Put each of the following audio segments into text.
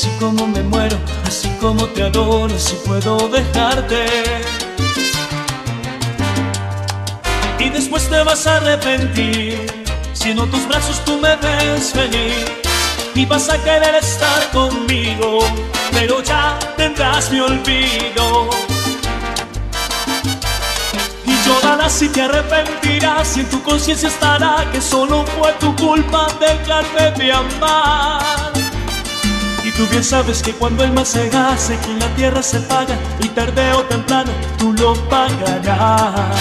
así como me muero, así como te adoro, si puedo dejarte. Y después te vas a arrepentir, si en tus brazos tú me ves venir. Y vas a querer estar conmigo, pero ya tendrás mi olvido llorarás si te arrepentirás y en tu conciencia estará que solo fue tu culpa dejarme de amar. Tú bien sabes que cuando el mal se hace, que en la tierra se paga y tarde o temprano tú lo pagarás.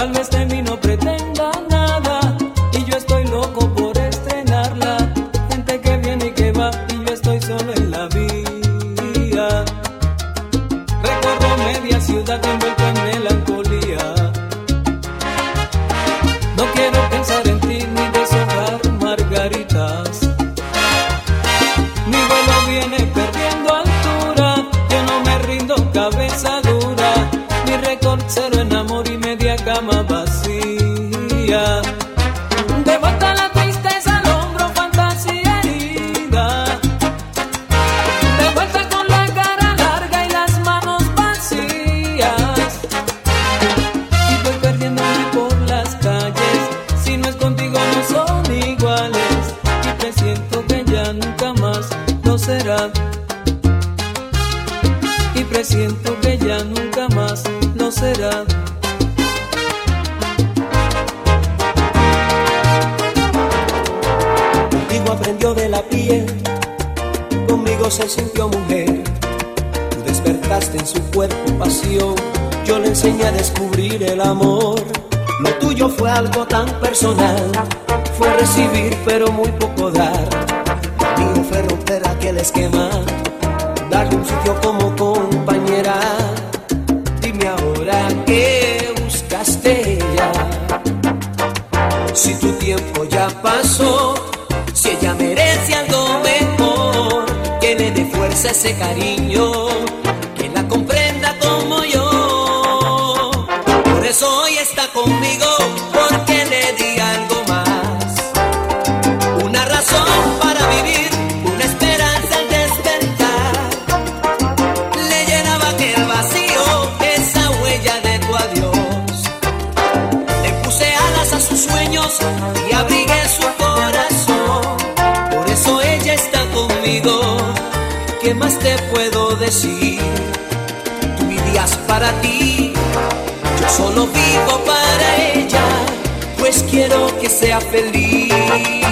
Tal vez de mí no pretendan en su cuerpo pasión, yo le enseñé a descubrir el amor. Lo tuyo fue algo tan personal, fue recibir pero muy poco dar. Lo mío fue romper aquel esquema, darle un sitio como compañera. Dime ahora qué buscaste ya. Si tu tiempo ya pasó, si ella merece algo mejor, tiene de fuerza ese cariño solo vivo para ella, pues quiero que sea feliz.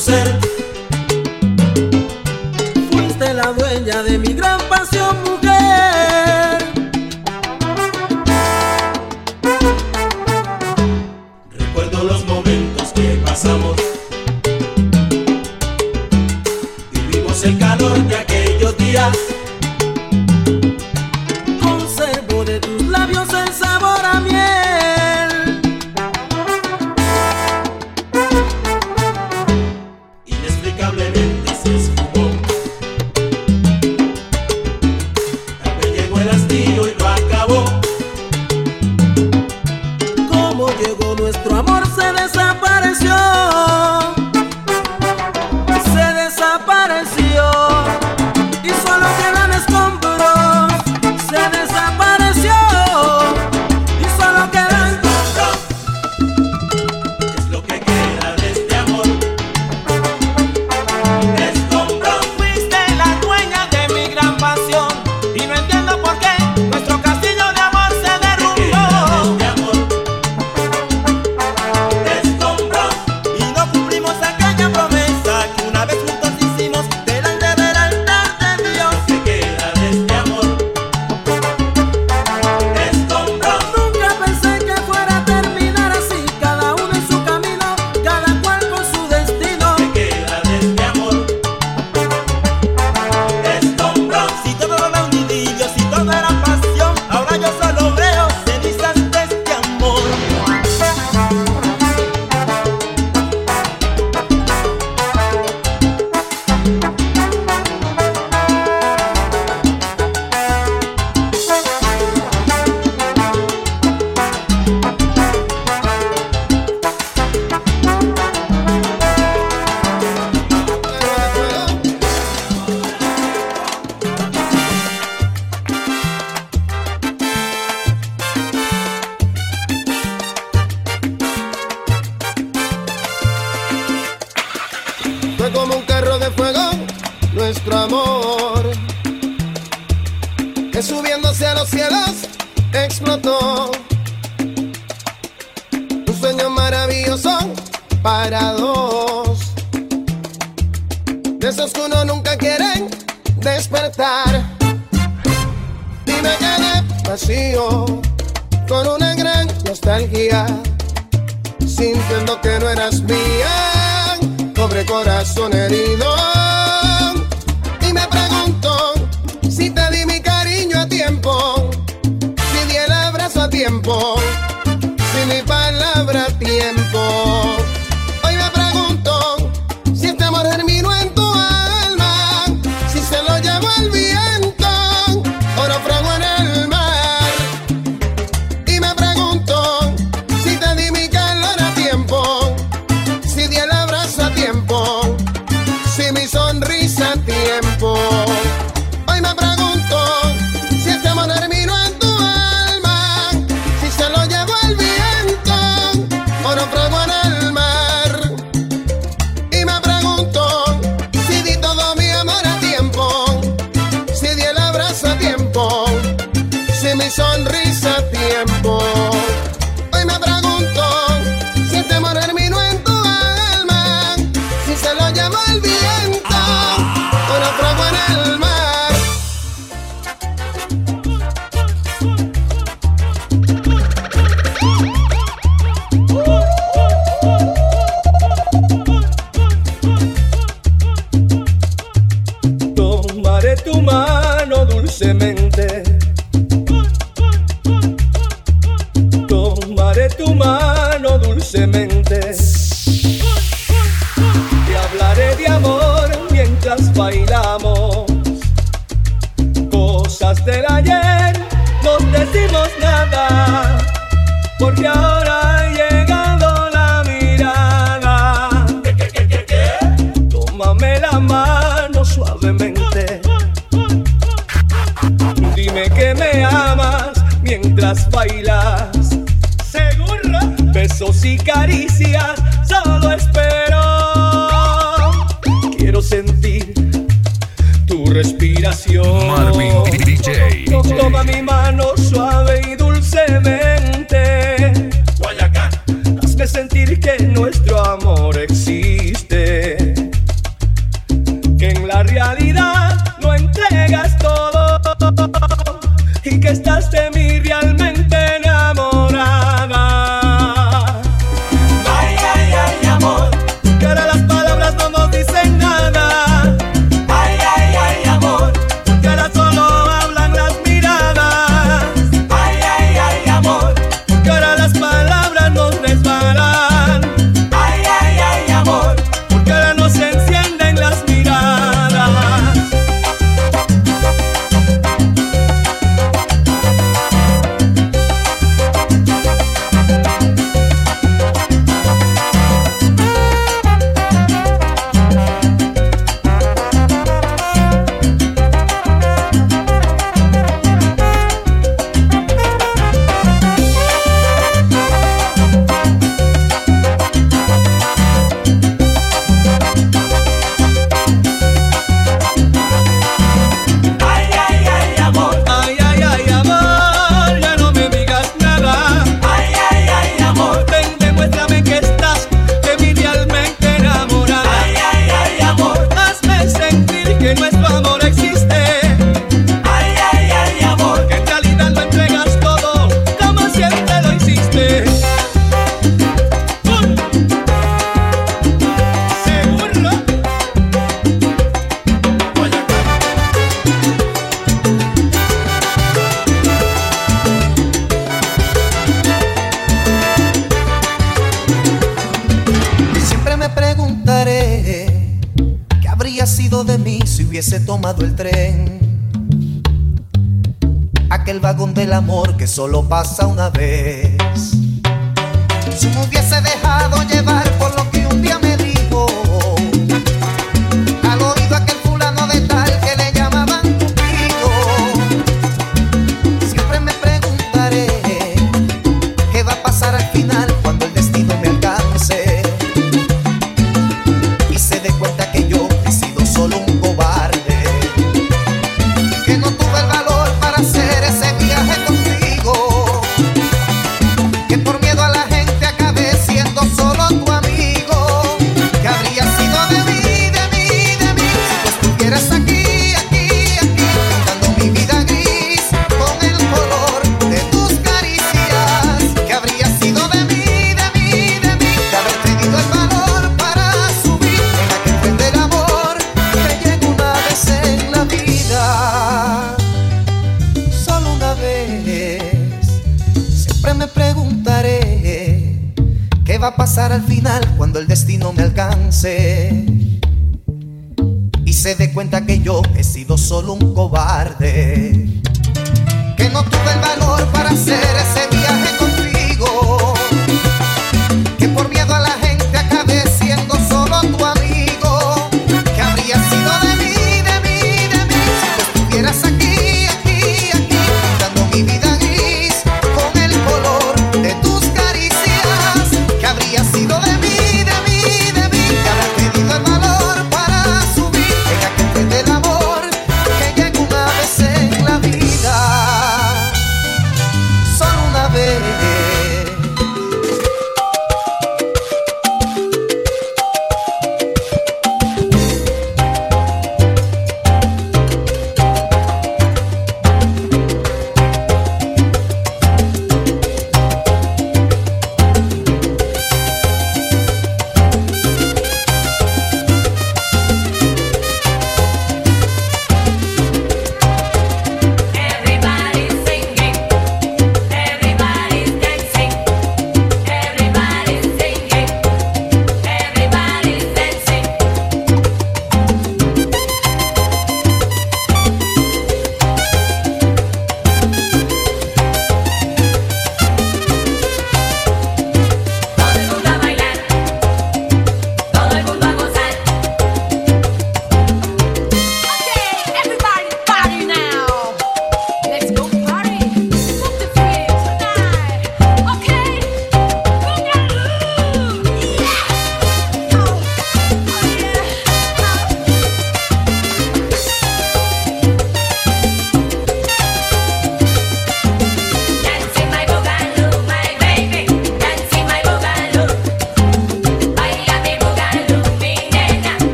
Fuiste que subiéndose a los cielos explotó. Un sueño maravilloso para dos. De esos que uno nunca quieren despertar. Dime que vacío con una gran nostalgia, sintiendo que no eras mía, pobre corazón herido. tiempo, si mi palabra tiempo. sonrisa a tiempo. Hoy me pregunto si este morir besos y caricias, solo espero. Quiero sentir tu respiración. Marvin DJ. Toma mi mano suave y dulcemente. Guayacán. Hazme sentir que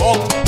Oh.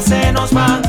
Se nos va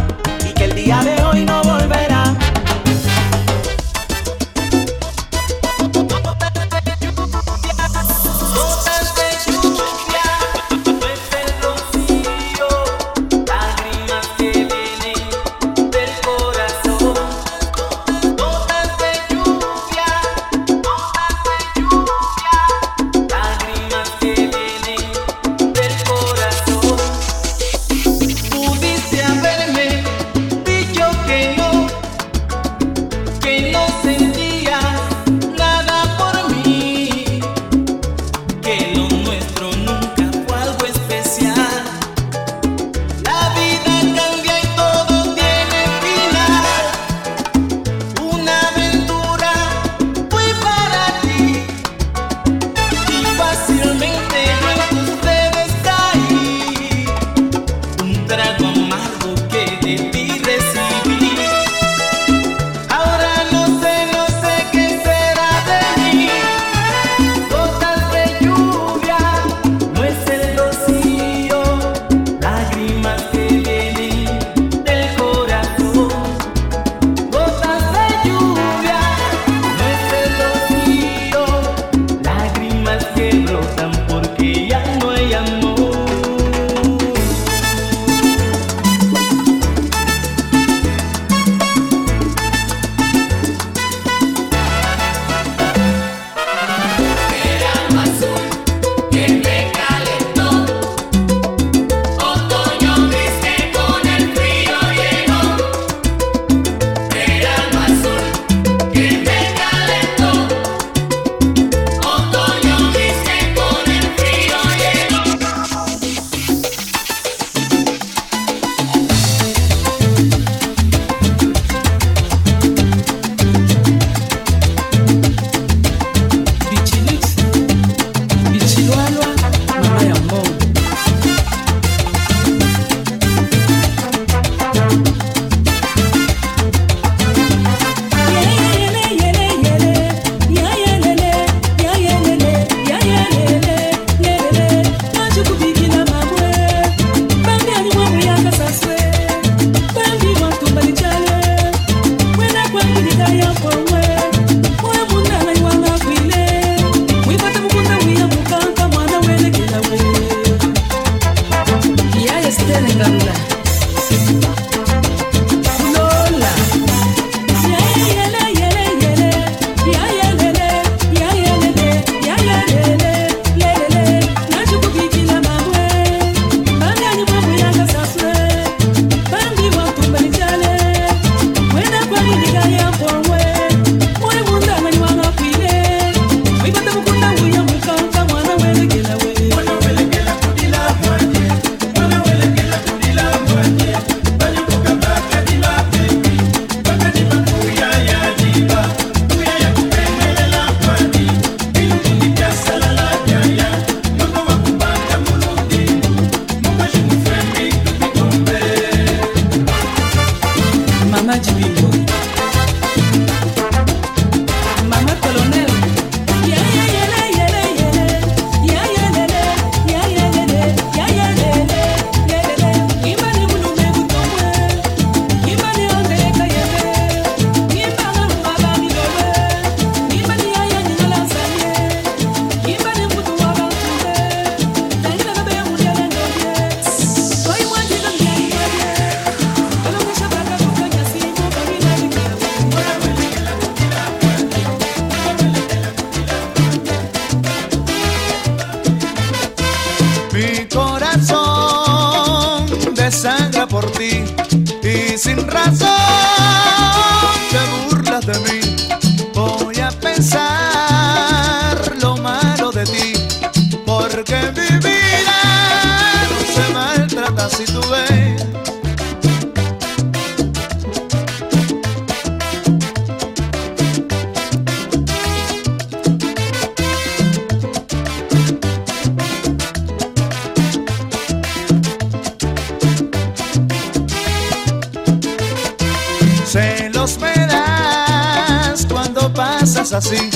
es así,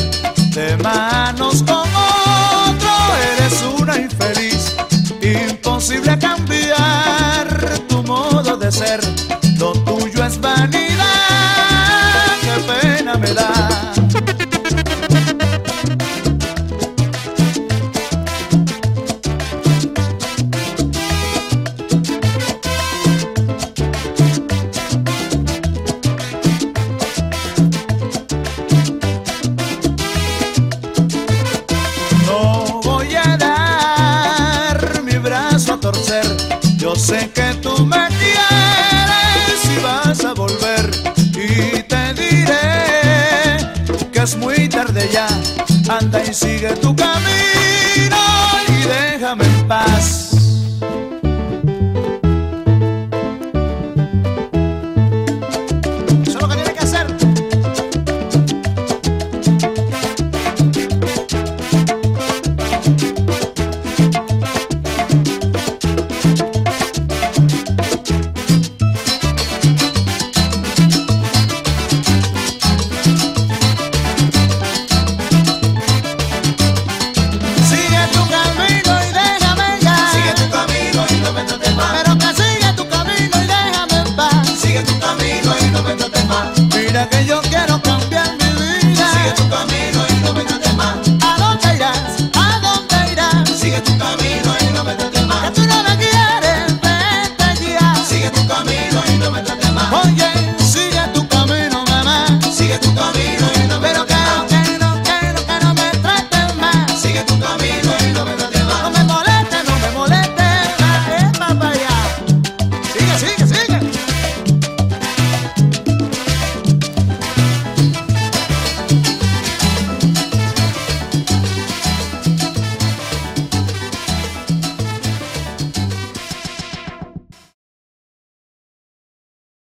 de manos con otro eres una infeliz, imposible cambiar tu modo de ser.